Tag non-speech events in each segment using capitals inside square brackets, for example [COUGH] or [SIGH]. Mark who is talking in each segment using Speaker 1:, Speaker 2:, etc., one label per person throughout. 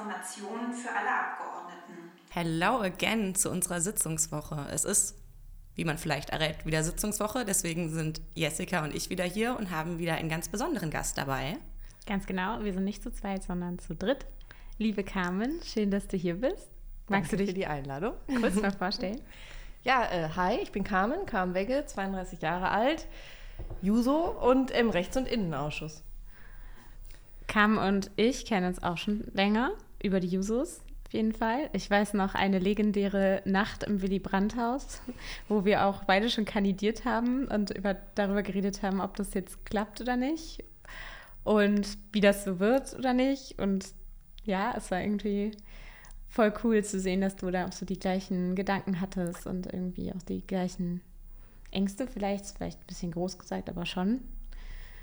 Speaker 1: Informationen für alle Abgeordneten.
Speaker 2: Hello again zu unserer Sitzungswoche. Es ist, wie man vielleicht errät, wieder Sitzungswoche. Deswegen sind Jessica und ich wieder hier und haben wieder einen ganz besonderen Gast dabei.
Speaker 3: Ganz genau, wir sind nicht zu zweit, sondern zu dritt. Liebe Carmen, schön, dass du hier bist.
Speaker 4: Magst Danke du dich für die Einladung
Speaker 3: kurz mal [LAUGHS] vorstellen?
Speaker 4: Ja, äh, hi, ich bin Carmen, Carmen Wegge, 32 Jahre alt, Juso und im Rechts- und Innenausschuss.
Speaker 3: Carmen und ich kennen uns auch schon länger über die Jusos auf jeden Fall. Ich weiß noch eine legendäre Nacht im Willy Brandt-Haus, wo wir auch beide schon kandidiert haben und über, darüber geredet haben, ob das jetzt klappt oder nicht und wie das so wird oder nicht. Und ja, es war irgendwie voll cool zu sehen, dass du da auch so die gleichen Gedanken hattest und irgendwie auch die gleichen Ängste vielleicht, vielleicht ein bisschen groß gesagt, aber schon.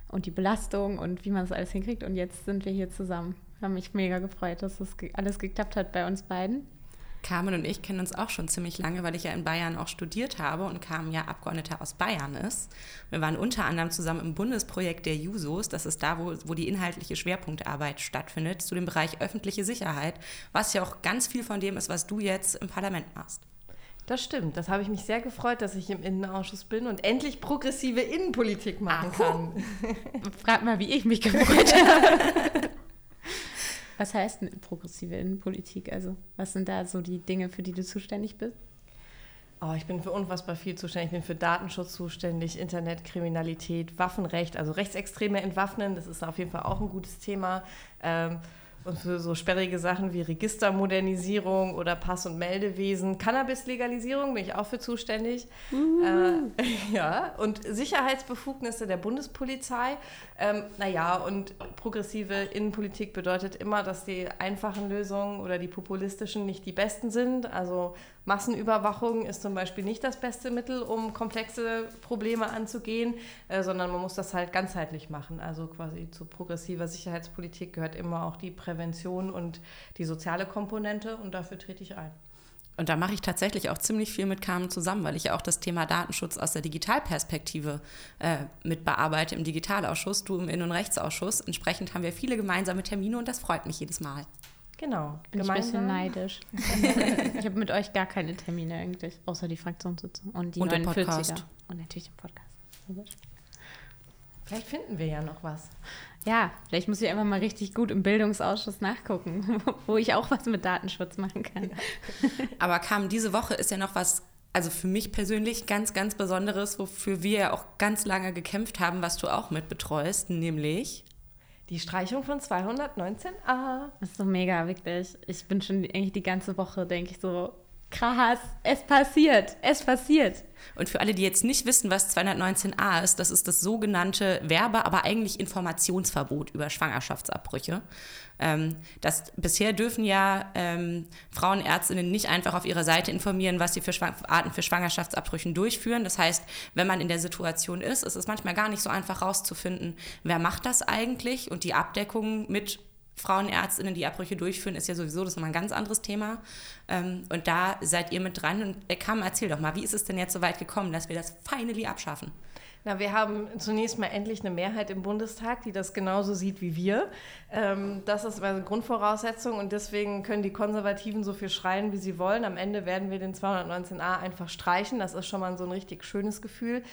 Speaker 3: Und die Belastung und wie man das alles hinkriegt. Und jetzt sind wir hier zusammen. Ich habe mich mega gefreut, dass das alles geklappt hat bei uns beiden.
Speaker 2: Carmen und ich kennen uns auch schon ziemlich lange, weil ich ja in Bayern auch studiert habe und Carmen ja Abgeordneter aus Bayern ist. Wir waren unter anderem zusammen im Bundesprojekt der Jusos, das ist da, wo, wo die inhaltliche Schwerpunktarbeit stattfindet, zu dem Bereich öffentliche Sicherheit, was ja auch ganz viel von dem ist, was du jetzt im Parlament machst.
Speaker 4: Das stimmt. Das habe ich mich sehr gefreut, dass ich im Innenausschuss bin und endlich progressive Innenpolitik machen Ach, kann.
Speaker 3: Frag mal, wie ich mich gefreut habe. [LAUGHS] Was heißt denn progressive Innenpolitik? Also, was sind da so die Dinge, für die du zuständig bist?
Speaker 4: Oh, ich bin für unfassbar viel zuständig. Ich bin für Datenschutz zuständig, Internetkriminalität, Waffenrecht, also Rechtsextreme entwaffnen. Das ist auf jeden Fall auch ein gutes Thema. Ähm, und für so sperrige Sachen wie Registermodernisierung oder Pass- und Meldewesen, Cannabis-Legalisierung bin ich auch für zuständig. Uh. Äh, [LAUGHS] ja, und Sicherheitsbefugnisse der Bundespolizei. Ähm, naja, und progressive Innenpolitik bedeutet immer, dass die einfachen Lösungen oder die populistischen nicht die besten sind. Also Massenüberwachung ist zum Beispiel nicht das beste Mittel, um komplexe Probleme anzugehen, äh, sondern man muss das halt ganzheitlich machen. Also quasi zu progressiver Sicherheitspolitik gehört immer auch die Prävention und die soziale Komponente und dafür trete ich ein.
Speaker 2: Und da mache ich tatsächlich auch ziemlich viel mit Carmen zusammen, weil ich ja auch das Thema Datenschutz aus der Digitalperspektive äh, mit bearbeite im Digitalausschuss, du im Innen- und Rechtsausschuss. Entsprechend haben wir viele gemeinsame Termine und das freut mich jedes Mal.
Speaker 3: Genau. Bin ich ein bisschen neidisch. [LAUGHS] ich habe mit euch gar keine Termine eigentlich, außer die Fraktionssitzung und die
Speaker 2: und 49er. Podcast.
Speaker 3: Und natürlich den Podcast.
Speaker 4: Vielleicht finden wir ja noch was.
Speaker 3: Ja, vielleicht muss ich einfach mal richtig gut im Bildungsausschuss nachgucken, [LAUGHS] wo ich auch was mit Datenschutz machen kann. Ja. [LAUGHS]
Speaker 2: Aber kam diese Woche ist ja noch was, also für mich persönlich ganz, ganz Besonderes, wofür wir ja auch ganz lange gekämpft haben, was du auch mit betreust, nämlich
Speaker 4: die Streichung von 219a.
Speaker 3: Das ist so mega, wirklich. Ich bin schon eigentlich die ganze Woche, denke ich so, krass, es passiert, es passiert.
Speaker 2: Und für alle, die jetzt nicht wissen, was 219a ist, das ist das sogenannte Werbe-, aber eigentlich Informationsverbot über Schwangerschaftsabbrüche. Ähm, das, bisher dürfen ja ähm, Frauenärztinnen nicht einfach auf ihrer Seite informieren, was sie für Schwang Arten für Schwangerschaftsabbrüchen durchführen. Das heißt, wenn man in der Situation ist, ist es manchmal gar nicht so einfach rauszufinden, wer macht das eigentlich und die Abdeckung mit Frauenärztinnen, die Abbrüche durchführen, ist ja sowieso das immer ein ganz anderes Thema. Ähm, und da seid ihr mit dran. Und Kam, erzähl doch mal, wie ist es denn jetzt so weit gekommen, dass wir das finally abschaffen?
Speaker 4: Na, wir haben zunächst mal endlich eine Mehrheit im Bundestag, die das genauso sieht wie wir. Ähm, das ist eine Grundvoraussetzung und deswegen können die Konservativen so viel schreien, wie sie wollen. Am Ende werden wir den 219a einfach streichen. Das ist schon mal so ein richtig schönes Gefühl.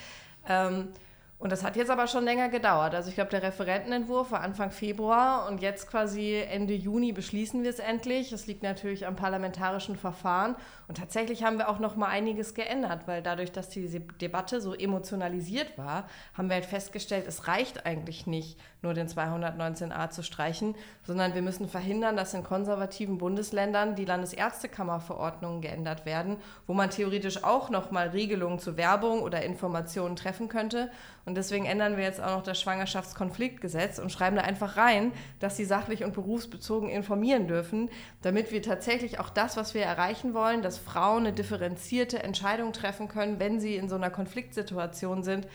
Speaker 4: Und das hat jetzt aber schon länger gedauert. Also ich glaube, der Referentenentwurf war Anfang Februar und jetzt quasi Ende Juni beschließen wir es endlich. Es liegt natürlich am parlamentarischen Verfahren und tatsächlich haben wir auch noch mal einiges geändert, weil dadurch, dass diese Debatte so emotionalisiert war, haben wir halt festgestellt, es reicht eigentlich nicht, nur den 219a zu streichen, sondern wir müssen verhindern, dass in konservativen Bundesländern die Landesärztekammerverordnungen geändert werden, wo man theoretisch auch noch mal Regelungen zu Werbung oder Informationen treffen könnte. Und deswegen ändern wir jetzt auch noch das Schwangerschaftskonfliktgesetz und schreiben da einfach rein, dass sie sachlich und berufsbezogen informieren dürfen, damit wir tatsächlich auch das, was wir erreichen wollen, dass Frauen eine differenzierte Entscheidung treffen können, wenn sie in so einer Konfliktsituation sind,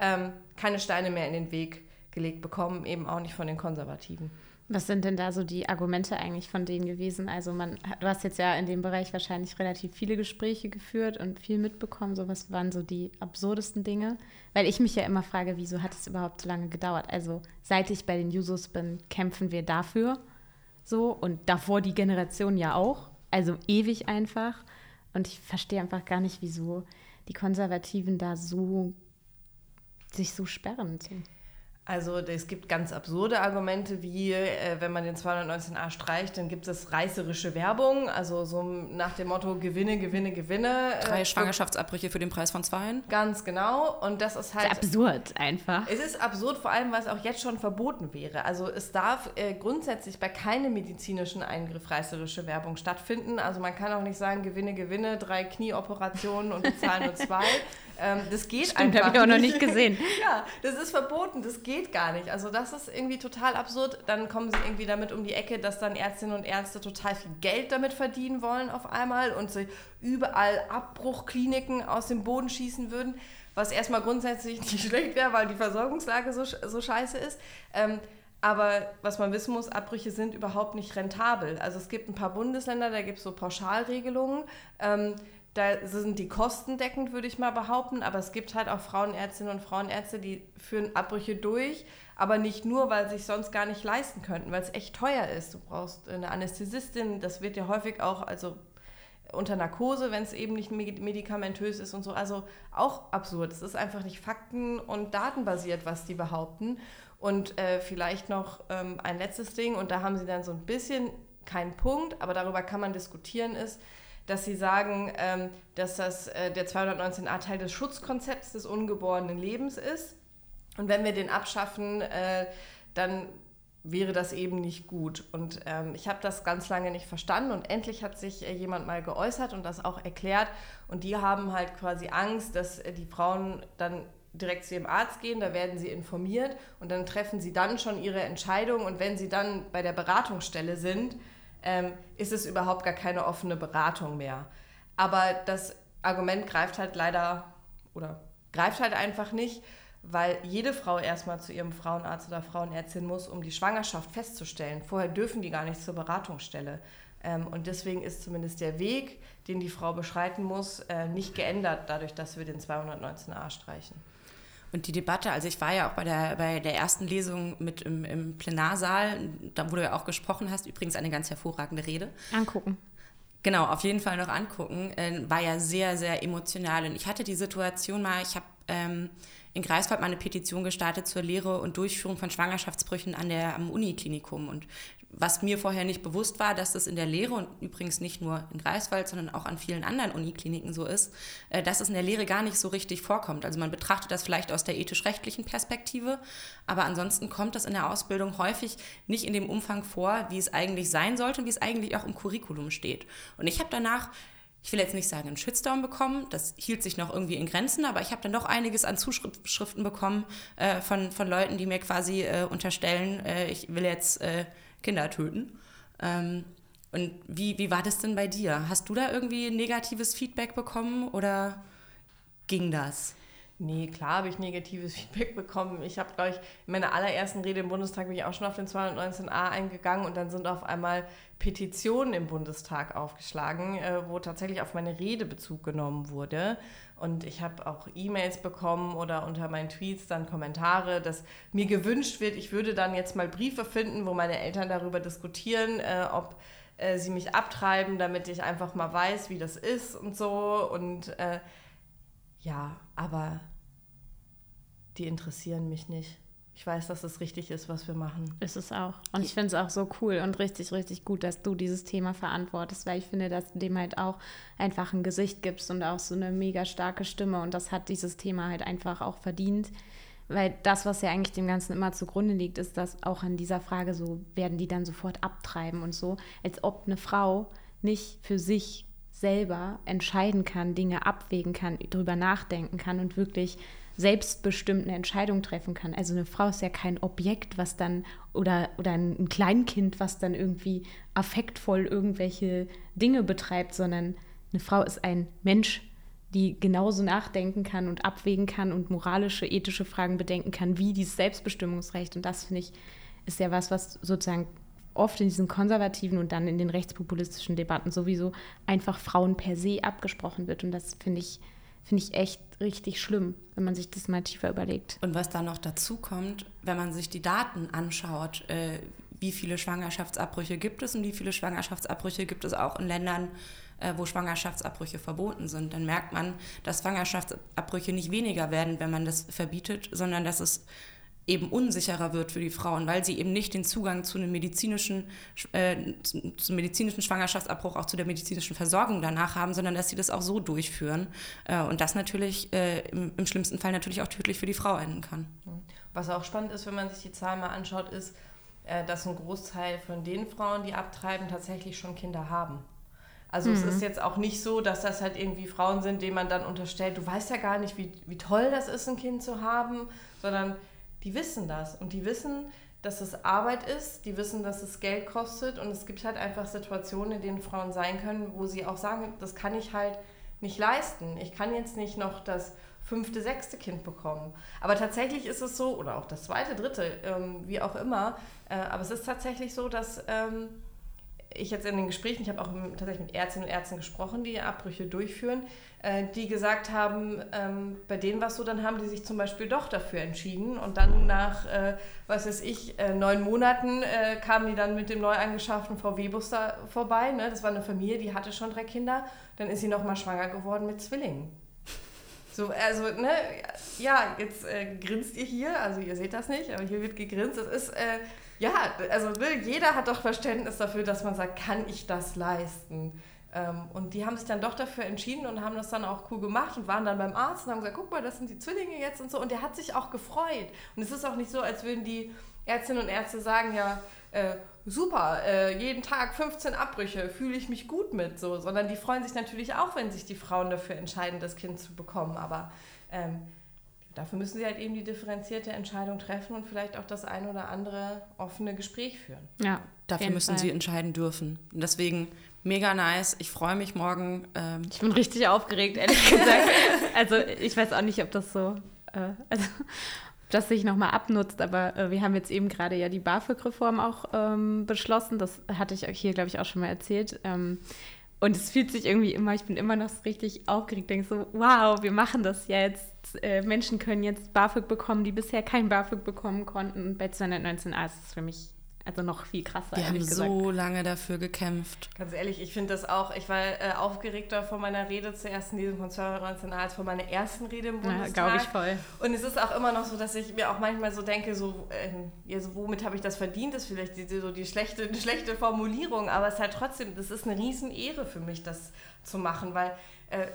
Speaker 4: ähm, keine Steine mehr in den Weg gelegt bekommen, eben auch nicht von den Konservativen.
Speaker 3: Was sind denn da so die Argumente eigentlich von denen gewesen? Also man, du hast jetzt ja in dem Bereich wahrscheinlich relativ viele Gespräche geführt und viel mitbekommen. So was waren so die absurdesten Dinge? Weil ich mich ja immer frage, wieso hat es überhaupt so lange gedauert? Also seit ich bei den Jusos bin, kämpfen wir dafür. So und davor die Generation ja auch. Also ewig einfach. Und ich verstehe einfach gar nicht, wieso die Konservativen da so sich so sperren.
Speaker 4: Also es gibt ganz absurde Argumente, wie äh, wenn man den 219a streicht, dann gibt es reißerische Werbung, also so nach dem Motto Gewinne, Gewinne, Gewinne.
Speaker 2: Äh, Drei Schwangerschaftsabbrüche für den Preis von zweien.
Speaker 4: Ganz genau. Und das ist halt.
Speaker 3: Das ist absurd einfach.
Speaker 4: Es ist absurd, vor allem, weil es auch jetzt schon verboten wäre. Also es darf äh, grundsätzlich bei keinem medizinischen Eingriff reißerische Werbung stattfinden. Also man kann auch nicht sagen, Gewinne, Gewinne, drei Knieoperationen und bezahlen nur zwei. [LAUGHS] Ähm, das geht
Speaker 3: Stimmt,
Speaker 4: einfach.
Speaker 3: habe ich auch noch nicht gesehen. [LAUGHS]
Speaker 4: ja, das ist verboten, das geht gar nicht. Also das ist irgendwie total absurd. Dann kommen sie irgendwie damit um die Ecke, dass dann Ärztinnen und Ärzte total viel Geld damit verdienen wollen auf einmal und sie überall Abbruchkliniken aus dem Boden schießen würden, was erstmal grundsätzlich [LAUGHS] nicht schlecht wäre, weil die Versorgungslage so, so scheiße ist. Ähm, aber was man wissen muss, Abbrüche sind überhaupt nicht rentabel. Also es gibt ein paar Bundesländer, da gibt es so Pauschalregelungen. Ähm, da sind die Kosten deckend, würde ich mal behaupten, aber es gibt halt auch Frauenärztinnen und Frauenärzte, die führen Abbrüche durch, aber nicht nur, weil sie sich sonst gar nicht leisten könnten, weil es echt teuer ist. Du brauchst eine Anästhesistin, das wird ja häufig auch, also unter Narkose, wenn es eben nicht medikamentös ist und so. Also auch absurd. Es ist einfach nicht fakten- und datenbasiert, was die behaupten. Und äh, vielleicht noch ähm, ein letztes Ding, und da haben sie dann so ein bisschen keinen Punkt, aber darüber kann man diskutieren, ist, dass sie sagen, ähm, dass das, äh, der 219a Teil des Schutzkonzepts des ungeborenen Lebens ist. Und wenn wir den abschaffen, äh, dann wäre das eben nicht gut. Und ähm, ich habe das ganz lange nicht verstanden und endlich hat sich äh, jemand mal geäußert und das auch erklärt. Und die haben halt quasi Angst, dass äh, die Frauen dann direkt zu ihrem Arzt gehen, da werden sie informiert und dann treffen sie dann schon ihre Entscheidung. Und wenn sie dann bei der Beratungsstelle sind, ähm, ist es überhaupt gar keine offene Beratung mehr. Aber das Argument greift halt leider oder greift halt einfach nicht, weil jede Frau erstmal zu ihrem Frauenarzt oder Frauenärztin muss, um die Schwangerschaft festzustellen. Vorher dürfen die gar nicht zur Beratungsstelle. Ähm, und deswegen ist zumindest der Weg, den die Frau beschreiten muss, äh, nicht geändert, dadurch, dass wir den 219a streichen.
Speaker 2: Und die Debatte, also ich war ja auch bei der, bei der ersten Lesung mit im, im Plenarsaal, da wo du ja auch gesprochen hast, übrigens eine ganz hervorragende Rede.
Speaker 3: Angucken.
Speaker 2: Genau, auf jeden Fall noch angucken. Äh, war ja sehr, sehr emotional. Und ich hatte die Situation mal, ich habe ähm, in Greifswald mal eine Petition gestartet zur Lehre und Durchführung von Schwangerschaftsbrüchen an der, am Uniklinikum. Und was mir vorher nicht bewusst war, dass das in der Lehre und übrigens nicht nur in Greifswald, sondern auch an vielen anderen Unikliniken so ist, äh, dass es in der Lehre gar nicht so richtig vorkommt. Also man betrachtet das vielleicht aus der ethisch-rechtlichen Perspektive, aber ansonsten kommt das in der Ausbildung häufig nicht in dem Umfang vor, wie es eigentlich sein sollte und wie es eigentlich auch im Curriculum steht. Und ich habe danach ich will jetzt nicht sagen, einen Shitstorm bekommen, das hielt sich noch irgendwie in Grenzen, aber ich habe dann doch einiges an Zuschriften bekommen äh, von, von Leuten, die mir quasi äh, unterstellen, äh, ich will jetzt äh, Kinder töten. Ähm, und wie, wie war das denn bei dir? Hast du da irgendwie negatives Feedback bekommen oder ging das?
Speaker 4: Nee, klar habe ich negatives [LAUGHS] Feedback bekommen. Ich habe, glaube ich, in meiner allerersten Rede im Bundestag bin ich auch schon auf den 219a eingegangen und dann sind auf einmal Petitionen im Bundestag aufgeschlagen, äh, wo tatsächlich auf meine Rede Bezug genommen wurde. Und ich habe auch E-Mails bekommen oder unter meinen Tweets dann Kommentare, dass mir gewünscht wird, ich würde dann jetzt mal Briefe finden, wo meine Eltern darüber diskutieren, äh, ob äh, sie mich abtreiben, damit ich einfach mal weiß, wie das ist und so. Und äh, ja, aber die interessieren mich nicht. Ich weiß, dass es richtig ist, was wir machen.
Speaker 3: Ist es auch. Und ich finde es auch so cool und richtig, richtig gut, dass du dieses Thema verantwortest, weil ich finde, dass du dem halt auch einfach ein Gesicht gibst und auch so eine mega starke Stimme. Und das hat dieses Thema halt einfach auch verdient. Weil das, was ja eigentlich dem Ganzen immer zugrunde liegt, ist, dass auch an dieser Frage so, werden die dann sofort abtreiben und so, als ob eine Frau nicht für sich selber entscheiden kann, Dinge abwägen kann, darüber nachdenken kann und wirklich selbstbestimmt eine Entscheidung treffen kann. Also eine Frau ist ja kein Objekt, was dann oder, oder ein Kleinkind, was dann irgendwie affektvoll irgendwelche Dinge betreibt, sondern eine Frau ist ein Mensch, die genauso nachdenken kann und abwägen kann und moralische, ethische Fragen bedenken kann, wie dieses Selbstbestimmungsrecht. Und das finde ich ist ja was, was sozusagen oft in diesen konservativen und dann in den rechtspopulistischen Debatten sowieso einfach Frauen per se abgesprochen wird. Und das finde ich, finde ich echt richtig schlimm, wenn man sich das mal tiefer überlegt.
Speaker 2: Und was da noch dazu kommt, wenn man sich die Daten anschaut, äh, wie viele Schwangerschaftsabbrüche gibt es und wie viele Schwangerschaftsabbrüche gibt es auch in Ländern, äh, wo Schwangerschaftsabbrüche verboten sind. Dann merkt man, dass Schwangerschaftsabbrüche nicht weniger werden, wenn man das verbietet, sondern dass es eben unsicherer wird für die Frauen, weil sie eben nicht den Zugang zu einem medizinischen, äh, zum medizinischen Schwangerschaftsabbruch, auch zu der medizinischen Versorgung danach haben, sondern dass sie das auch so durchführen. Äh, und das natürlich äh, im, im, schlimmsten Fall natürlich auch tödlich für die Frau enden kann.
Speaker 4: Was auch spannend ist, wenn man sich die Zahlen mal anschaut, ist, äh, dass ein Großteil von den Frauen, die abtreiben, tatsächlich schon Kinder haben. Also mhm. es ist jetzt auch nicht so, dass das halt irgendwie Frauen sind, denen man dann unterstellt, du weißt ja gar nicht, wie, wie toll das ist, ein Kind zu haben, sondern die wissen das und die wissen, dass es Arbeit ist, die wissen, dass es Geld kostet und es gibt halt einfach Situationen, in denen Frauen sein können, wo sie auch sagen, das kann ich halt nicht leisten. Ich kann jetzt nicht noch das fünfte, sechste Kind bekommen. Aber tatsächlich ist es so, oder auch das zweite, dritte, ähm, wie auch immer, äh, aber es ist tatsächlich so, dass ähm, ich jetzt in den Gesprächen, ich habe auch tatsächlich mit Ärztinnen und Ärzten gesprochen, die Abbrüche durchführen, äh, die gesagt haben, ähm, bei denen war es so, dann haben die sich zum Beispiel doch dafür entschieden und dann nach, äh, was weiß ich, äh, neun Monaten kamen die dann mit dem neu angeschafften VW-Bus da vorbei. Ne? Das war eine Familie, die hatte schon drei Kinder. Dann ist sie nochmal schwanger geworden mit Zwillingen. So, also, ne, ja, jetzt äh, grinst ihr hier, also ihr seht das nicht, aber hier wird gegrinst. Das ist, äh, ja, also ne, jeder hat doch Verständnis dafür, dass man sagt, kann ich das leisten? Ähm, und die haben sich dann doch dafür entschieden und haben das dann auch cool gemacht und waren dann beim Arzt und haben gesagt, guck mal, das sind die Zwillinge jetzt und so. Und der hat sich auch gefreut. Und es ist auch nicht so, als würden die Ärztinnen und Ärzte sagen, ja, äh, super, äh, jeden Tag 15 Abbrüche, fühle ich mich gut mit, so, sondern die freuen sich natürlich auch, wenn sich die Frauen dafür entscheiden, das Kind zu bekommen. Aber ähm, dafür müssen sie halt eben die differenzierte Entscheidung treffen und vielleicht auch das ein oder andere offene Gespräch führen.
Speaker 2: Ja, dafür müssen Fall. sie entscheiden dürfen. Und deswegen mega nice. Ich freue mich morgen.
Speaker 3: Ähm ich bin richtig aufgeregt, ehrlich [LAUGHS] gesagt. also ich weiß auch nicht, ob das so, äh, also das sich nochmal abnutzt, aber äh, wir haben jetzt eben gerade ja die BAföG-Reform auch ähm, beschlossen. Das hatte ich hier, glaube ich, auch schon mal erzählt. Ähm, und es fühlt sich irgendwie immer, ich bin immer noch richtig aufgeregt, denke so, wow, wir machen das jetzt. Äh, Menschen können jetzt BAföG bekommen, die bisher kein BAföG bekommen konnten. Bei 219a ist es für mich also noch viel krasser.
Speaker 2: Wir haben gesagt. so lange dafür gekämpft.
Speaker 4: Ganz ehrlich, ich finde das auch, ich war äh, aufgeregter von meiner Rede zuerst in diesem von 2019 als von meiner ersten Rede im Bundestag. Ja, glaube ich voll. Und es ist auch immer noch so, dass ich mir auch manchmal so denke, so, äh, ja, so womit habe ich das verdient, ist vielleicht die, so die schlechte, die schlechte Formulierung, aber es ist halt trotzdem, das ist eine Riesenehre für mich, das zu machen, weil äh,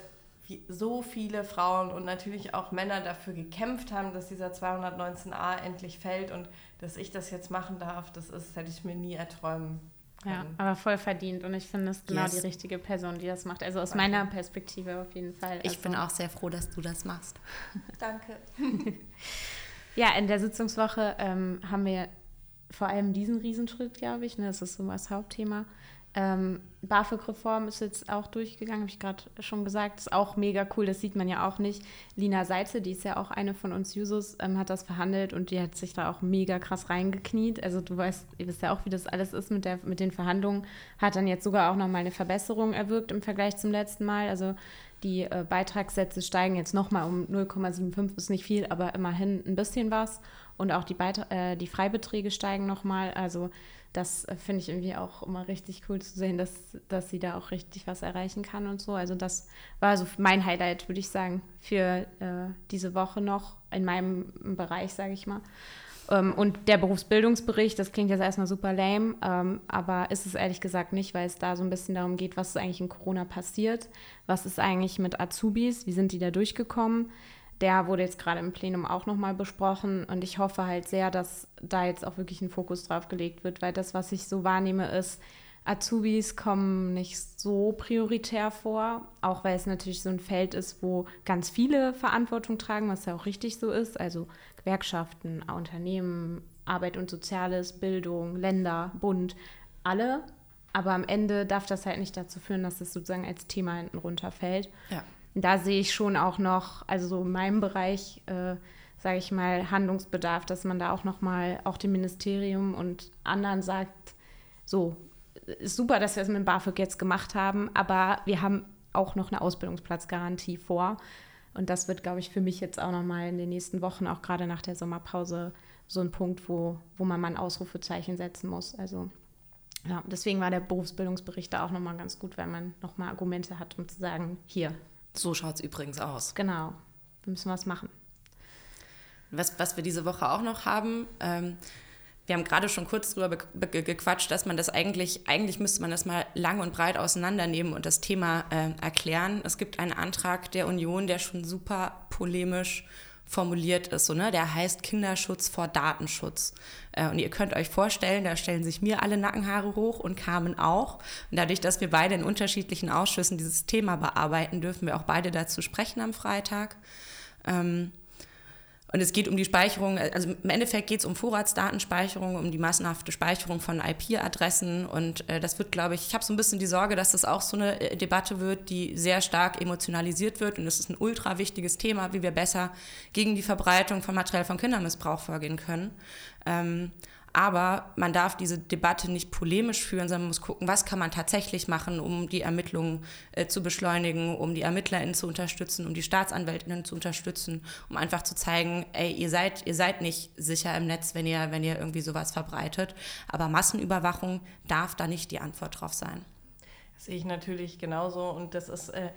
Speaker 4: so viele Frauen und natürlich auch Männer dafür gekämpft haben, dass dieser 219a endlich fällt und dass ich das jetzt machen darf, das ist, hätte ich mir nie erträumen
Speaker 3: können. Ja, aber voll verdient und ich finde es genau yes. die richtige Person, die das macht. Also aus Danke. meiner Perspektive auf jeden Fall.
Speaker 2: Ich also. bin auch sehr froh, dass du das machst. [LAUGHS]
Speaker 4: Danke. [LAUGHS]
Speaker 3: ja, in der Sitzungswoche ähm, haben wir vor allem diesen Riesenschritt, glaube ich. Ne? Das ist so das Hauptthema. Ähm, BAföG-Reform ist jetzt auch durchgegangen, habe ich gerade schon gesagt. Ist auch mega cool, das sieht man ja auch nicht. Lina Seitze, die ist ja auch eine von uns Jusos, ähm, hat das verhandelt und die hat sich da auch mega krass reingekniet. Also du weißt, ihr wisst ja auch, wie das alles ist mit, der, mit den Verhandlungen. Hat dann jetzt sogar auch nochmal eine Verbesserung erwirkt im Vergleich zum letzten Mal. Also die äh, Beitragssätze steigen jetzt nochmal um 0,75, ist nicht viel, aber immerhin ein bisschen was. Und auch die, Beit äh, die Freibeträge steigen nochmal. Also das äh, finde ich irgendwie auch immer richtig cool zu sehen, dass, dass sie da auch richtig was erreichen kann und so. Also das war so mein Highlight, würde ich sagen, für äh, diese Woche noch in meinem Bereich, sage ich mal. Ähm, und der Berufsbildungsbericht, das klingt jetzt erstmal super lame, ähm, aber ist es ehrlich gesagt nicht, weil es da so ein bisschen darum geht, was ist eigentlich in Corona passiert, was ist eigentlich mit Azubis, wie sind die da durchgekommen der wurde jetzt gerade im Plenum auch nochmal besprochen und ich hoffe halt sehr, dass da jetzt auch wirklich ein Fokus drauf gelegt wird, weil das, was ich so wahrnehme, ist, Azubis kommen nicht so prioritär vor, auch weil es natürlich so ein Feld ist, wo ganz viele Verantwortung tragen, was ja auch richtig so ist, also Gewerkschaften, Unternehmen, Arbeit und Soziales, Bildung, Länder, Bund, alle. Aber am Ende darf das halt nicht dazu führen, dass es sozusagen als Thema hinten runterfällt. Ja da sehe ich schon auch noch, also so in meinem Bereich, äh, sage ich mal, Handlungsbedarf, dass man da auch noch mal auch dem Ministerium und anderen sagt, so, ist super, dass wir es mit BAföG jetzt gemacht haben, aber wir haben auch noch eine Ausbildungsplatzgarantie vor. Und das wird, glaube ich, für mich jetzt auch noch mal in den nächsten Wochen, auch gerade nach der Sommerpause, so ein Punkt, wo, wo man mal ein Ausrufezeichen setzen muss. Also ja, deswegen war der Berufsbildungsbericht da auch nochmal ganz gut, weil man nochmal Argumente hat, um zu sagen, hier.
Speaker 2: So schaut es übrigens aus.
Speaker 3: Genau, wir müssen was machen.
Speaker 2: Was, was wir diese Woche auch noch haben, ähm, wir haben gerade schon kurz drüber gequatscht, dass man das eigentlich, eigentlich müsste man das mal lang und breit auseinandernehmen und das Thema äh, erklären. Es gibt einen Antrag der Union, der schon super polemisch formuliert ist. So, ne? Der heißt Kinderschutz vor Datenschutz. Äh, und ihr könnt euch vorstellen, da stellen sich mir alle Nackenhaare hoch und Carmen auch. Und dadurch, dass wir beide in unterschiedlichen Ausschüssen dieses Thema bearbeiten, dürfen wir auch beide dazu sprechen am Freitag. Ähm, und es geht um die Speicherung, also im Endeffekt geht es um Vorratsdatenspeicherung, um die massenhafte Speicherung von IP-Adressen. Und äh, das wird, glaube ich, ich habe so ein bisschen die Sorge, dass das auch so eine äh, Debatte wird, die sehr stark emotionalisiert wird. Und es ist ein ultra wichtiges Thema, wie wir besser gegen die Verbreitung von materiell von Kindermissbrauch vorgehen können. Ähm, aber man darf diese Debatte nicht polemisch führen, sondern man muss gucken, was kann man tatsächlich machen, um die Ermittlungen äh, zu beschleunigen, um die ErmittlerInnen zu unterstützen, um die StaatsanwältInnen zu unterstützen, um einfach zu zeigen, ey, ihr seid, ihr seid nicht sicher im Netz, wenn ihr, wenn ihr irgendwie sowas verbreitet. Aber Massenüberwachung darf da nicht die Antwort drauf sein.
Speaker 4: Das sehe ich natürlich genauso und das ist äh,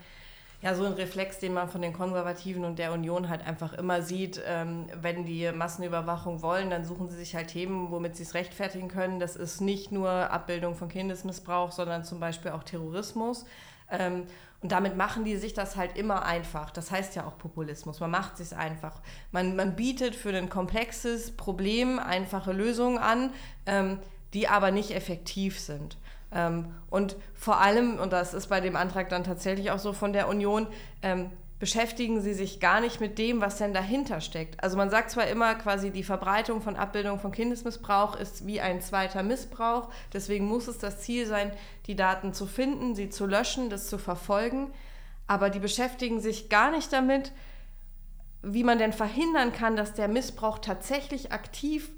Speaker 4: ja so ein Reflex, den man von den Konservativen und der Union halt einfach immer sieht. Ähm, wenn die Massenüberwachung wollen, dann suchen sie sich halt Themen, womit sie es rechtfertigen können. Das ist nicht nur Abbildung von Kindesmissbrauch, sondern zum Beispiel auch Terrorismus. Ähm, und damit machen die sich das halt immer einfach. Das heißt ja auch Populismus. Man macht es einfach. Man, man bietet für ein komplexes Problem einfache Lösungen an, ähm, die aber nicht effektiv sind. Ähm, und vor allem, und das ist bei dem Antrag dann tatsächlich auch so von der Union, ähm, beschäftigen sie sich gar nicht mit dem, was denn dahinter steckt. Also man sagt zwar immer quasi, die Verbreitung von Abbildungen von Kindesmissbrauch ist wie ein zweiter Missbrauch, deswegen muss es das Ziel sein, die Daten zu finden, sie zu löschen, das zu verfolgen, aber die beschäftigen sich gar nicht damit, wie man denn verhindern kann, dass der Missbrauch tatsächlich aktiv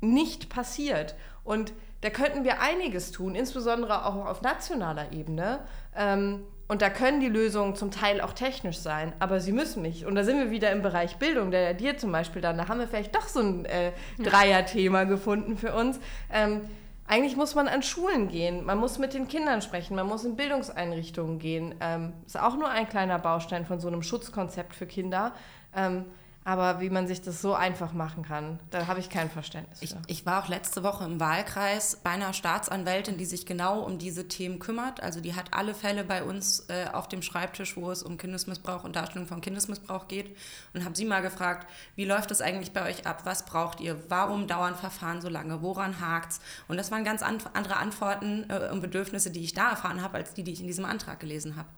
Speaker 4: nicht passiert. Und da könnten wir einiges tun, insbesondere auch auf nationaler Ebene. Ähm, und da können die Lösungen zum Teil auch technisch sein, aber sie müssen nicht. Und da sind wir wieder im Bereich Bildung, der dir zum Beispiel dann, da haben wir vielleicht doch so ein äh, Dreier-Thema gefunden für uns. Ähm, eigentlich muss man an Schulen gehen, man muss mit den Kindern sprechen, man muss in Bildungseinrichtungen gehen. Ähm, ist auch nur ein kleiner Baustein von so einem Schutzkonzept für Kinder. Ähm, aber wie man sich das so einfach machen kann, da habe ich kein Verständnis für.
Speaker 2: Ich, ich, war auch letzte Woche im Wahlkreis bei einer Staatsanwältin, die sich genau um diese Themen kümmert. Also die hat alle Fälle bei uns äh, auf dem Schreibtisch, wo es um Kindesmissbrauch und Darstellung von Kindesmissbrauch geht. Und habe sie mal gefragt, wie läuft das eigentlich bei euch ab? Was braucht ihr? Warum dauern Verfahren so lange? Woran hakt es? Und das waren ganz an, andere Antworten äh, und Bedürfnisse, die ich da erfahren habe, als die, die ich in diesem Antrag gelesen habe.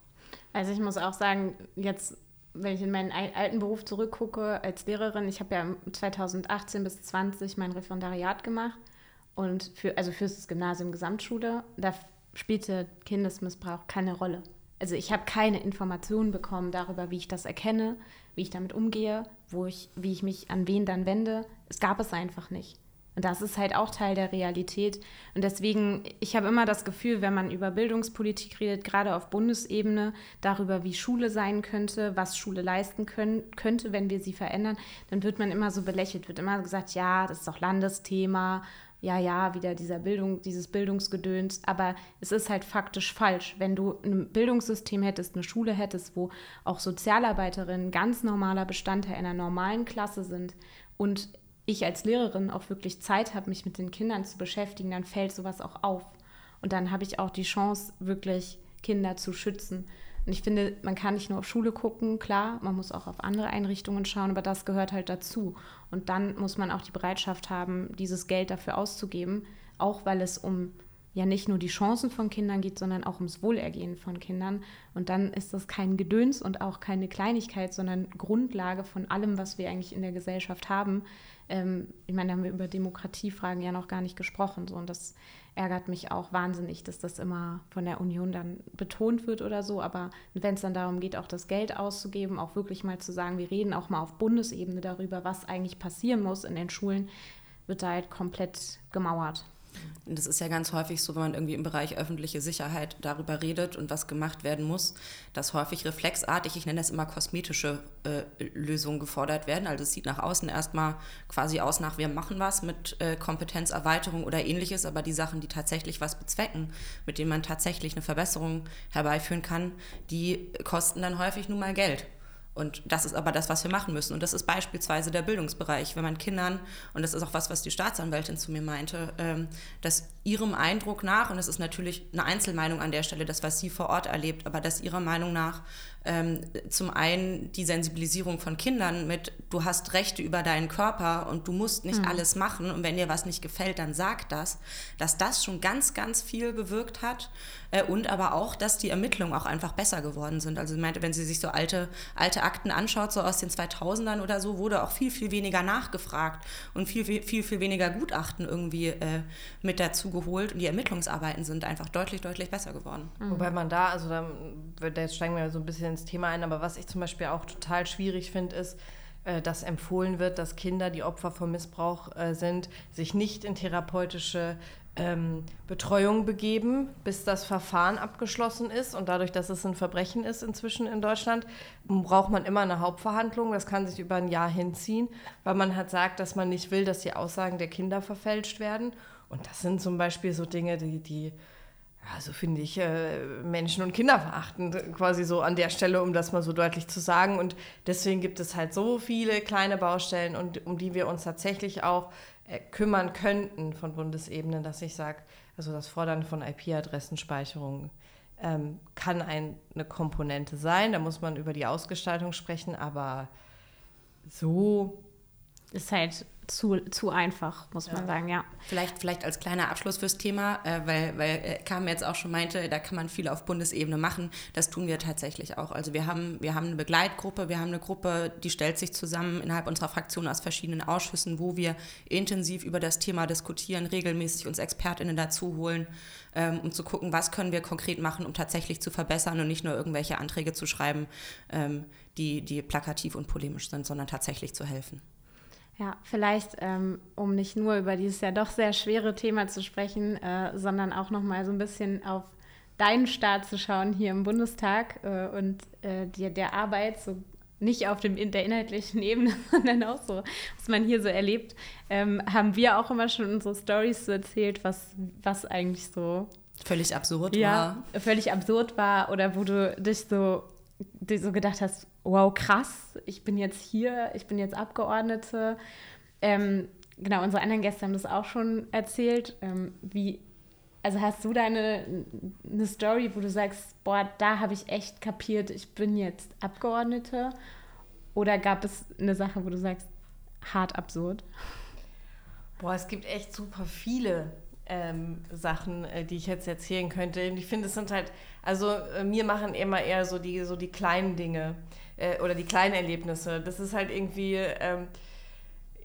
Speaker 3: Also ich muss auch sagen, jetzt wenn ich in meinen alten Beruf zurückgucke als Lehrerin, ich habe ja 2018 bis 20 mein Referendariat gemacht und für, also fürs Gymnasium Gesamtschule, da spielte Kindesmissbrauch keine Rolle. Also ich habe keine Informationen bekommen darüber, wie ich das erkenne, wie ich damit umgehe, wo ich, wie ich mich an wen dann wende. Es gab es einfach nicht. Und das ist halt auch Teil der Realität. Und deswegen, ich habe immer das Gefühl, wenn man über Bildungspolitik redet, gerade auf Bundesebene, darüber, wie Schule sein könnte, was Schule leisten können, könnte, wenn wir sie verändern, dann wird man immer so belächelt, wird immer gesagt, ja, das ist doch Landesthema, ja, ja, wieder dieser Bildung, dieses Bildungsgedöns. Aber es ist halt faktisch falsch. Wenn du ein Bildungssystem hättest, eine Schule hättest, wo auch Sozialarbeiterinnen ganz normaler Bestandteil einer normalen Klasse sind und ich als Lehrerin auch wirklich Zeit habe, mich mit den Kindern zu beschäftigen, dann fällt sowas auch auf. Und dann habe ich auch die Chance, wirklich Kinder zu schützen. Und ich finde, man kann nicht nur auf Schule gucken, klar, man muss auch auf andere Einrichtungen schauen, aber das gehört halt dazu. Und dann muss man auch die Bereitschaft haben, dieses Geld dafür auszugeben, auch weil es um ja nicht nur die Chancen von Kindern geht, sondern auch ums Wohlergehen von Kindern. Und dann ist das kein Gedöns und auch keine Kleinigkeit, sondern Grundlage von allem, was wir eigentlich in der Gesellschaft haben. Ähm, ich meine, da haben wir über Demokratiefragen ja noch gar nicht gesprochen. So, und das ärgert mich auch wahnsinnig, dass das immer von der Union dann betont wird oder so. Aber wenn es dann darum geht, auch das Geld auszugeben, auch wirklich mal zu sagen, wir reden auch mal auf Bundesebene darüber, was eigentlich passieren muss in den Schulen, wird da halt komplett gemauert.
Speaker 2: Und das ist ja ganz häufig so, wenn man irgendwie im Bereich öffentliche Sicherheit darüber redet und was gemacht werden muss, dass häufig reflexartig, ich nenne das immer kosmetische äh, Lösungen gefordert werden. Also es sieht nach außen erstmal quasi aus nach, wir machen was mit äh, Kompetenzerweiterung oder ähnliches, aber die Sachen, die tatsächlich was bezwecken, mit denen man tatsächlich eine Verbesserung herbeiführen kann, die kosten dann häufig nun mal Geld. Und das ist aber das, was wir machen müssen. Und das ist beispielsweise der Bildungsbereich. Wenn man Kindern, und das ist auch was, was die Staatsanwältin zu mir meinte, ähm, dass ihrem Eindruck nach, und es ist natürlich eine Einzelmeinung an der Stelle, das, was sie vor Ort erlebt, aber dass ihrer Meinung nach ähm, zum einen die Sensibilisierung von Kindern mit, du hast Rechte über deinen Körper und du musst nicht mhm. alles machen und wenn dir was nicht gefällt, dann sag das, dass das schon ganz, ganz viel bewirkt hat äh, und aber auch, dass die Ermittlungen auch einfach besser geworden sind. Also sie meinte, wenn sie sich so alte, alte Akten anschaut, so aus den 2000ern oder so, wurde auch viel, viel weniger nachgefragt und viel, viel, viel, viel weniger Gutachten irgendwie äh, mit dazu geholt und die Ermittlungsarbeiten sind einfach deutlich, deutlich besser geworden.
Speaker 4: Mhm. Wobei man da, also da, da steigen wir so ein bisschen ins Thema ein, aber was ich zum Beispiel auch total schwierig finde, ist, äh, dass empfohlen wird, dass Kinder, die Opfer von Missbrauch äh, sind, sich nicht in therapeutische ähm, Betreuung begeben, bis das Verfahren abgeschlossen ist. Und dadurch, dass es ein Verbrechen ist inzwischen in Deutschland, braucht man immer eine Hauptverhandlung. Das kann sich über ein Jahr hinziehen, weil man halt sagt, dass man nicht will, dass die Aussagen der Kinder verfälscht werden. Und das sind zum Beispiel so Dinge, die, die ja, so finde ich, äh, Menschen- und Kinder verachten, quasi so an der Stelle, um das mal so deutlich zu sagen. Und deswegen gibt es halt so viele kleine Baustellen, und, um die wir uns tatsächlich auch kümmern könnten von Bundesebene, dass ich sage, also das Fordern von IP-Adressenspeicherung ähm, kann ein, eine Komponente sein. Da muss man über die Ausgestaltung sprechen, aber so
Speaker 3: ist halt zu, zu einfach, muss ja. man sagen, ja.
Speaker 2: Vielleicht, vielleicht als kleiner Abschluss fürs Thema, äh, weil, weil äh, Carmen jetzt auch schon meinte, da kann man viel auf Bundesebene machen. Das tun wir tatsächlich auch. Also wir haben, wir haben eine Begleitgruppe, wir haben eine Gruppe, die stellt sich zusammen innerhalb unserer Fraktion aus verschiedenen Ausschüssen, wo wir intensiv über das Thema diskutieren, regelmäßig uns ExpertInnen dazu holen, ähm, um zu gucken, was können wir konkret machen, um tatsächlich zu verbessern und nicht nur irgendwelche Anträge zu schreiben, ähm, die, die plakativ und polemisch sind, sondern tatsächlich zu helfen.
Speaker 3: Ja, vielleicht, ähm, um nicht nur über dieses ja doch sehr schwere Thema zu sprechen, äh, sondern auch noch mal so ein bisschen auf deinen Start zu schauen hier im Bundestag äh, und äh, die, der Arbeit, so nicht auf dem, der inhaltlichen [LAUGHS] Ebene, sondern auch so, was man hier so erlebt, ähm, haben wir auch immer schon unsere Stories so erzählt, was, was eigentlich so
Speaker 2: völlig absurd
Speaker 3: ja, war. Völlig absurd war oder wo du dich so, dich so gedacht hast, wow, krass, ich bin jetzt hier, ich bin jetzt Abgeordnete. Ähm, genau, unsere anderen Gäste haben das auch schon erzählt. Ähm, wie, also hast du da eine Story, wo du sagst, boah, da habe ich echt kapiert, ich bin jetzt Abgeordnete? Oder gab es eine Sache, wo du sagst, hart absurd?
Speaker 4: Boah, es gibt echt super viele ähm, Sachen, äh, die ich jetzt erzählen könnte. Und ich finde, es sind halt, also äh, mir machen immer eher so die, so die kleinen Dinge äh, oder die kleinen Erlebnisse. Das ist halt irgendwie, ähm,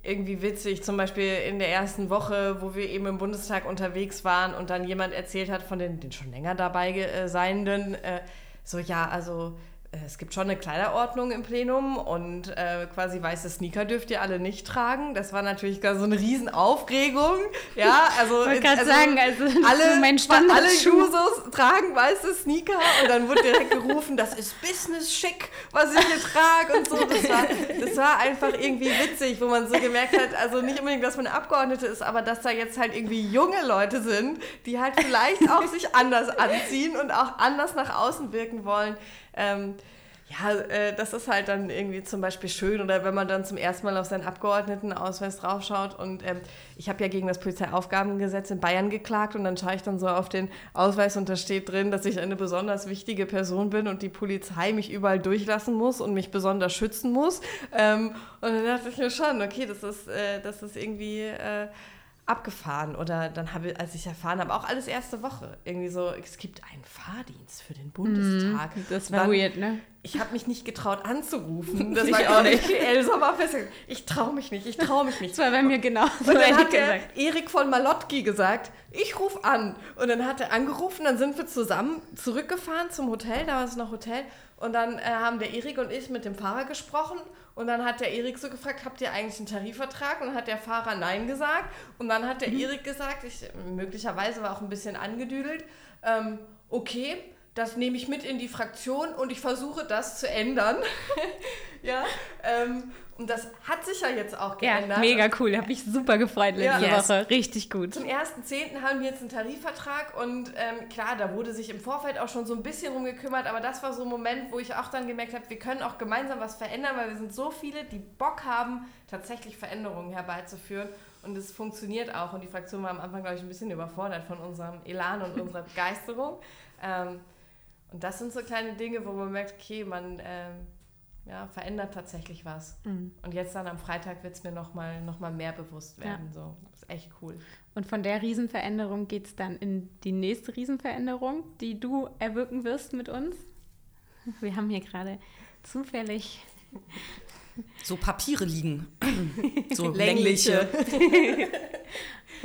Speaker 4: irgendwie witzig. Zum Beispiel in der ersten Woche, wo wir eben im Bundestag unterwegs waren und dann jemand erzählt hat von den, den schon länger dabei äh, Seienden, äh, so ja, also es gibt schon eine Kleiderordnung im Plenum und äh, quasi weiße Sneaker dürft ihr alle nicht tragen. Das war natürlich gar so eine Riesenaufregung. Ja, also,
Speaker 3: ich also sagen, also
Speaker 4: alle, mein alle Jusos tragen weiße Sneaker und dann wurde direkt gerufen, das ist Business schick, was ich hier trage und so. Das war, das war einfach irgendwie witzig, wo man so gemerkt hat, also nicht unbedingt, dass man Abgeordnete ist, aber dass da jetzt halt irgendwie junge Leute sind, die halt vielleicht auch sich anders anziehen und auch anders nach außen wirken wollen. Ähm, ja, äh, das ist halt dann irgendwie zum Beispiel schön oder wenn man dann zum ersten Mal auf seinen Abgeordnetenausweis draufschaut und ähm, ich habe ja gegen das Polizeiaufgabengesetz in Bayern geklagt und dann schaue ich dann so auf den Ausweis und da steht drin, dass ich eine besonders wichtige Person bin und die Polizei mich überall durchlassen muss und mich besonders schützen muss. Ähm, und dann dachte ich mir schon, okay, das ist, äh, das ist irgendwie... Äh, abgefahren oder dann habe ich, als ich erfahren habe, auch alles erste Woche irgendwie so, es gibt einen Fahrdienst für den Bundestag.
Speaker 3: das war dann, weird, ne?
Speaker 4: Ich habe mich nicht getraut anzurufen. [LAUGHS] Das
Speaker 3: Ich
Speaker 4: war
Speaker 3: auch
Speaker 4: auch
Speaker 3: nicht.
Speaker 4: nicht. El Sommerfest. Ich traue mich nicht, ich traue mich nicht.
Speaker 3: Das war bei mir genau
Speaker 4: Und dann hat der
Speaker 3: gesagt.
Speaker 4: Erik von Malotki gesagt, ich rufe an. Und dann hat er angerufen, dann sind wir zusammen zurückgefahren zum Hotel, da war es noch Hotel. Und dann äh, haben der Erik und ich mit dem Fahrer gesprochen. Und dann hat der Erik so gefragt, habt ihr eigentlich einen Tarifvertrag? Und dann hat der Fahrer Nein gesagt. Und dann hat der Erik gesagt, ich, möglicherweise war auch ein bisschen angedüdelt, ähm, okay, das nehme ich mit in die Fraktion und ich versuche das zu ändern. [LAUGHS] ja, ähm, und das hat sich ja jetzt auch
Speaker 3: Ja,
Speaker 4: geändert.
Speaker 3: mega cool. Habe mich super gefreut letzte
Speaker 2: Ja.
Speaker 3: Woche. Richtig gut.
Speaker 4: Zum 1.10. haben wir jetzt einen Tarifvertrag und ähm, klar, da wurde sich im Vorfeld auch schon so ein bisschen drum gekümmert, aber das war so ein Moment, wo ich auch dann gemerkt habe, wir können auch gemeinsam was verändern, weil wir sind so viele, die Bock haben, tatsächlich Veränderungen herbeizuführen und es funktioniert auch und die Fraktion war am Anfang, glaube ich, ein bisschen überfordert von unserem Elan und unserer Begeisterung. Ähm, und das sind so kleine Dinge, wo man merkt, okay, man ähm, ja, verändert tatsächlich was.
Speaker 3: Mhm.
Speaker 4: Und jetzt dann am Freitag wird es mir nochmal noch mal mehr bewusst werden. So. Das ist echt cool.
Speaker 3: Und von der Riesenveränderung geht es dann in die nächste Riesenveränderung, die du erwirken wirst mit uns. Wir haben hier gerade zufällig
Speaker 2: So Papiere liegen. [LAUGHS] so
Speaker 4: Längliche. [LAUGHS]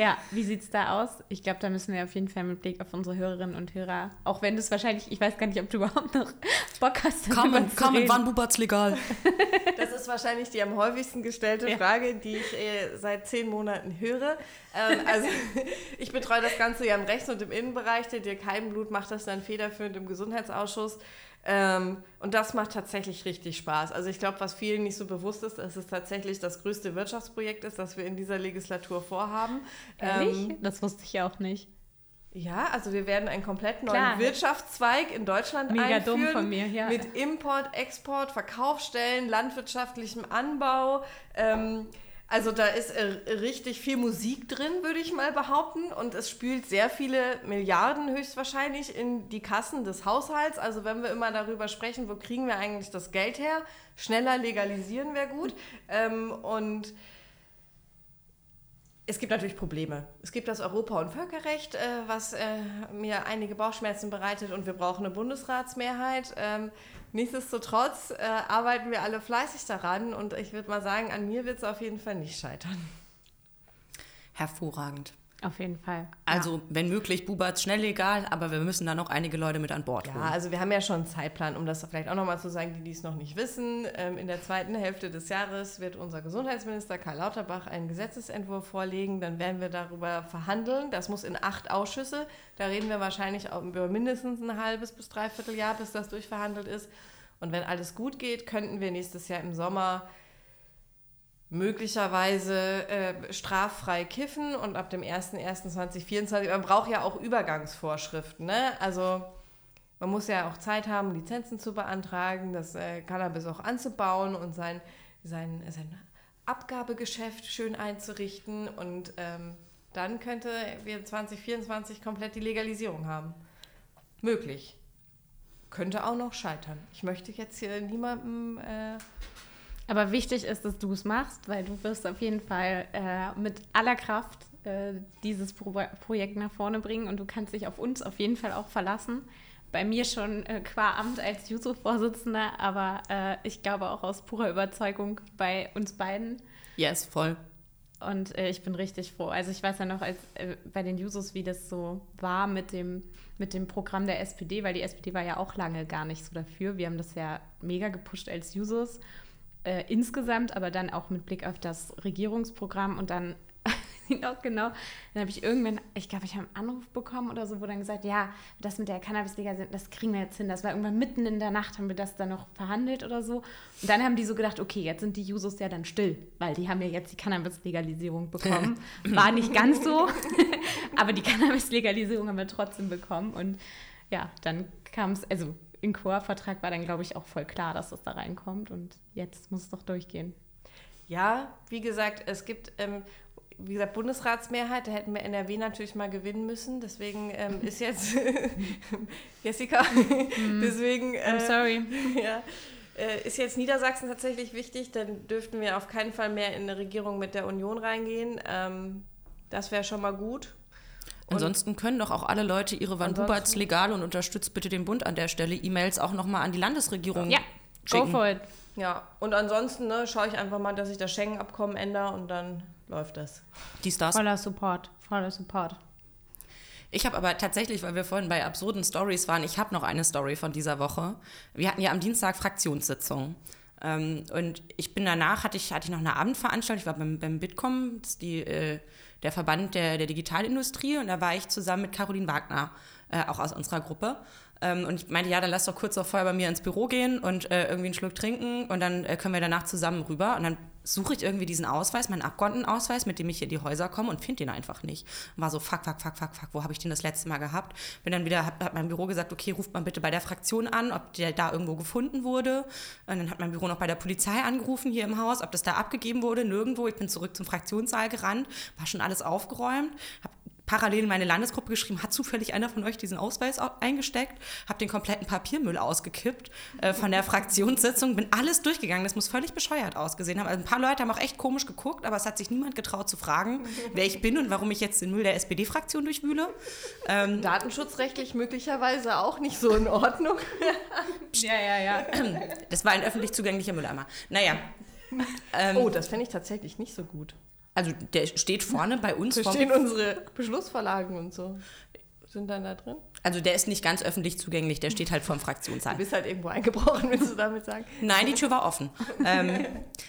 Speaker 3: Ja, wie sieht's da aus? Ich glaube, da müssen wir auf jeden Fall mit Blick auf unsere Hörerinnen und Hörer, auch wenn du es wahrscheinlich, ich weiß gar nicht, ob du [LAUGHS] überhaupt noch Bock hast,
Speaker 2: Carmen, Carmen wann Bubert's legal? [LAUGHS]
Speaker 4: Das ist wahrscheinlich die am häufigsten gestellte
Speaker 3: Ja.
Speaker 4: Frage, die ich äh, seit zehn Monaten höre. Ähm, also [LAUGHS] ich betreue das Ganze ja im Rechts- und im Innenbereich. Der Dirk Heidenblut macht das dann federführend im Gesundheitsausschuss. Ähm, und das macht tatsächlich richtig Spaß. Also ich glaube, was vielen nicht so bewusst ist, dass es tatsächlich das größte Wirtschaftsprojekt ist, das wir in dieser Legislatur vorhaben.
Speaker 3: Ehrlich?
Speaker 4: Ähm,
Speaker 3: das wusste ich auch nicht.
Speaker 4: ja, also wir werden einen komplett neuen
Speaker 3: Klar.
Speaker 4: Wirtschaftszweig in Deutschland
Speaker 3: Mega
Speaker 4: einführen.
Speaker 3: dumm von mir, ja.
Speaker 4: Mit Import, Export, Verkaufsstellen, landwirtschaftlichem Anbau. Ähm, also da ist äh, richtig viel Musik drin, würde ich mal behaupten. Und es spült sehr viele Milliarden höchstwahrscheinlich in die Kassen des Haushalts. Also wenn wir immer darüber sprechen, wo kriegen wir eigentlich das Geld her? Schneller legalisieren wäre gut. Ähm, und es gibt natürlich Probleme. Es gibt das Europa- und Völkerrecht, äh, was äh, mir einige Bauchschmerzen bereitet und wir brauchen eine Bundesratsmehrheit. Ähm, nichtsdestotrotz äh, arbeiten wir alle fleißig daran und ich würde mal sagen, an mir wird es auf jeden Fall nicht scheitern.
Speaker 2: Hervorragend.
Speaker 3: Auf jeden Fall.
Speaker 2: Also, wenn möglich, Bubert's schnell legal, aber wir müssen da noch einige Leute mit an Bord
Speaker 4: Ja,
Speaker 2: holen.
Speaker 4: also wir haben ja schon einen Zeitplan, um das vielleicht auch nochmal zu sagen, die dies noch nicht wissen. Ähm, in der zweiten Hälfte des Jahres wird unser Gesundheitsminister Karl Lauterbach einen Gesetzesentwurf vorlegen. Dann werden wir darüber verhandeln. Das muss in acht Ausschüsse. Da reden wir wahrscheinlich auch über mindestens ein halbes bis dreiviertel Jahr, bis das durchverhandelt ist. Und wenn alles gut geht, könnten wir nächstes Jahr im Sommer möglicherweise äh, straffrei kiffen und ab dem 01.01.2024, man braucht ja auch Übergangsvorschriften, ne? Also man muss ja auch Zeit haben, Lizenzen zu beantragen, das äh, Cannabis auch anzubauen und sein, sein, sein Abgabegeschäft schön einzurichten und ähm, dann könnte wir 2024 komplett die Legalisierung haben. Möglich. Könnte auch noch scheitern. Ich möchte jetzt hier niemandem äh,
Speaker 3: Aber wichtig ist, dass du es machst, weil du wirst auf jeden Fall äh, mit aller Kraft äh, dieses Pro Projekt nach vorne bringen und du kannst dich auf uns auf jeden Fall auch verlassen. Bei mir schon äh, qua Amt als Juso-Vorsitzender, aber äh, ich glaube auch aus purer Überzeugung bei uns beiden.
Speaker 2: Yes, voll.
Speaker 3: Und äh, ich bin richtig froh. Also ich weiß ja noch als, äh, bei den Jusos, wie das so war mit dem, mit dem Programm der SPD, weil die SPD war ja auch lange gar nicht so dafür. Wir haben das ja mega gepusht als Jusos äh, insgesamt, aber dann auch mit Blick auf das Regierungsprogramm und dann [LAUGHS] auch genau, dann habe ich irgendwann, ich glaube, ich habe einen Anruf bekommen oder so, wo dann gesagt, ja, das mit der Cannabis-Liga, das kriegen wir jetzt hin. Das war irgendwann mitten in der Nacht, haben wir das dann noch verhandelt oder so. Und dann haben die so gedacht, okay, jetzt sind die Jusos ja dann still, weil die haben ja jetzt die Cannabis-Legalisierung bekommen. [LAUGHS] War nicht ganz so, [LAUGHS] aber die Cannabis-Legalisierung haben wir trotzdem bekommen. Und ja, dann kam es, also im Chorvertrag war dann, glaube ich, auch voll klar, dass das da reinkommt. Und jetzt muss es doch durchgehen.
Speaker 4: Ja, wie gesagt, es gibt, ähm, wie gesagt, Bundesratsmehrheit, da hätten wir NRW natürlich mal gewinnen müssen. Deswegen ähm, [LAUGHS] ist jetzt [LAUGHS] Jessica, deswegen
Speaker 3: I'm
Speaker 4: äh,
Speaker 3: sorry. [LAUGHS]
Speaker 4: ja, äh, ist jetzt Niedersachsen tatsächlich wichtig. Dann dürften wir auf keinen Fall mehr in eine Regierung mit der Union reingehen. Ähm, das wäre schon mal gut.
Speaker 2: Ansonsten können doch auch alle Leute ihre Van Buberts legal und unterstützt bitte den Bund an der Stelle E-Mails auch nochmal an die Landesregierung
Speaker 3: Ja, go
Speaker 2: schicken.
Speaker 3: for it.
Speaker 4: Ja, und ansonsten ne, schaue ich einfach mal, dass ich das Schengen-Abkommen ändere und dann läuft das.
Speaker 2: Die Stars.
Speaker 3: Voller Support, voller Support.
Speaker 2: Ich habe aber tatsächlich, weil wir vorhin bei absurden Stories waren, ich habe noch eine Story von dieser Woche. Wir hatten ja am Dienstag Fraktionssitzung. Ähm, und ich bin danach, hatte ich, hatte ich noch eine Abendveranstaltung, ich war beim, beim Bitkom, das ist die, äh, der Verband der, der Digitalindustrie, und da war ich zusammen mit Caroline Wagner, äh, auch aus unserer Gruppe. Ähm, und ich meinte, ja, dann lass doch kurz noch vorher bei mir ins Büro gehen und äh, irgendwie einen Schluck trinken und dann äh, können wir danach zusammen rüber. Und dann suche ich irgendwie diesen Ausweis, meinen Abgeordnetenausweis, mit dem ich hier in die Häuser komme und finde den einfach nicht. Und war so, fuck, fuck, fuck, fuck, fuck, wo habe ich den das letzte Mal gehabt? Bin dann wieder, hat, hat mein Büro gesagt, okay, ruft mal bitte bei der Fraktion an, ob der da irgendwo gefunden wurde. Und dann hat mein Büro noch bei der Polizei angerufen hier im Haus, ob das da abgegeben wurde, nirgendwo. Ich bin zurück zum Fraktionssaal gerannt, war schon alles aufgeräumt, habe parallel in meine Landesgruppe geschrieben, hat zufällig einer von euch diesen Ausweis au- eingesteckt, habe den kompletten Papiermüll ausgekippt äh, von der Fraktionssitzung, bin alles durchgegangen, das muss völlig bescheuert ausgesehen haben. Also ein paar Leute haben auch echt komisch geguckt, aber es hat sich niemand getraut zu fragen, [LAUGHS] wer ich bin und warum ich jetzt den Müll der SPD-Fraktion durchwühle. Ähm,
Speaker 4: Datenschutzrechtlich möglicherweise auch nicht so in Ordnung. [LAUGHS]
Speaker 3: Ja, ja, ja.
Speaker 2: das war ein öffentlich zugänglicher Mülleimer. Naja, ähm,
Speaker 4: Oh, das fände ich tatsächlich nicht so gut.
Speaker 2: Also der steht vorne bei uns
Speaker 4: Da stehen unsere Beschlussverlagen und so. Sind dann da drin?
Speaker 2: also der ist nicht ganz öffentlich zugänglich, der steht halt vorm Fraktionssaal.
Speaker 4: Du bist halt irgendwo eingebrochen, willst du damit sagen?
Speaker 2: Nein, die Tür war offen. ähm,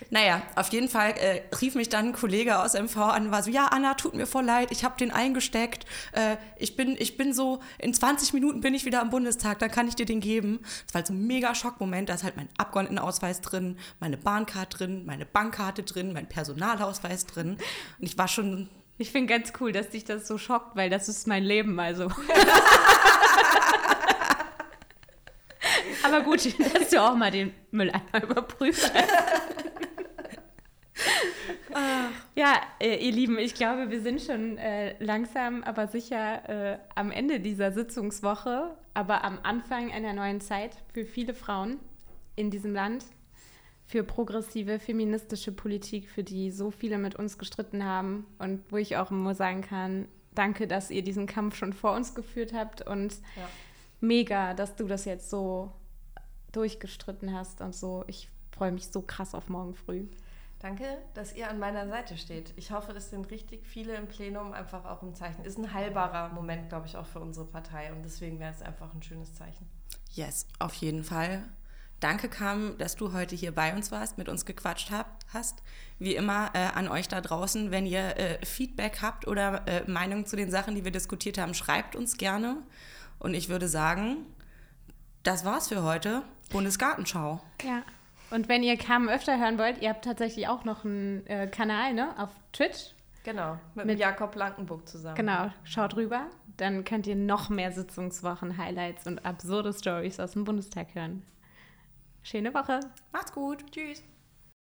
Speaker 2: naja, auf jeden Fall äh, rief mich dann ein Kollege aus MV an und war so, ja, Anna, tut mir voll leid, ich habe den eingesteckt. Äh, ich, bin, ich bin so, in 20 Minuten bin ich wieder am Bundestag, dann kann ich dir den geben. Das war halt so ein mega Schockmoment, da ist halt mein Abgeordnetenausweis drin, meine Bahncard drin, meine Bankkarte drin, mein Personalausweis drin. Und ich war schon,
Speaker 3: Ich finde ganz cool, dass dich das so schockt, weil das ist mein Leben, also. [LAUGHS] Aber gut, dass du auch mal den Mülleimer überprüft. Ja, äh, ihr Lieben, ich glaube, wir sind schon äh, langsam, aber sicher äh, am Ende dieser Sitzungswoche, aber am Anfang einer neuen Zeit für viele Frauen in diesem Land, für progressive feministische Politik, für die so viele mit uns gestritten haben und wo ich auch nur sagen kann, danke, dass ihr diesen Kampf schon vor uns geführt habt und
Speaker 4: Ja.
Speaker 3: mega, dass du das jetzt so durchgestritten hast und so. Ich freue mich so krass auf morgen früh.
Speaker 4: Danke, dass ihr an meiner Seite steht. Ich hoffe, es sind richtig viele im Plenum einfach auch im Zeichen. Ist ein heilbarer Moment, glaube ich, auch für unsere Partei. Und deswegen wäre es einfach ein schönes Zeichen.
Speaker 2: yes, auf jeden Fall. Danke, Kam, dass du heute hier bei uns warst, mit uns gequatscht hab, hast. Wie immer äh, an euch da draußen, wenn ihr äh, Feedback habt oder äh, Meinungen zu den Sachen, die wir diskutiert haben, schreibt uns gerne. Und ich würde sagen, das war's für heute. Bundesgartenschau.
Speaker 3: Ja. Und wenn ihr Carmen öfter hören wollt, ihr habt tatsächlich auch noch einen äh, Kanal, ne, auf Twitch.
Speaker 4: Genau, mit,
Speaker 3: Mit-
Speaker 4: mit Jakob Blankenburg zusammen.
Speaker 3: Genau, schaut rüber. Dann könnt ihr noch mehr Sitzungswochen, Highlights und absurde Stories aus dem Bundestag hören. Schöne Woche.
Speaker 2: Macht's gut.
Speaker 4: Tschüss.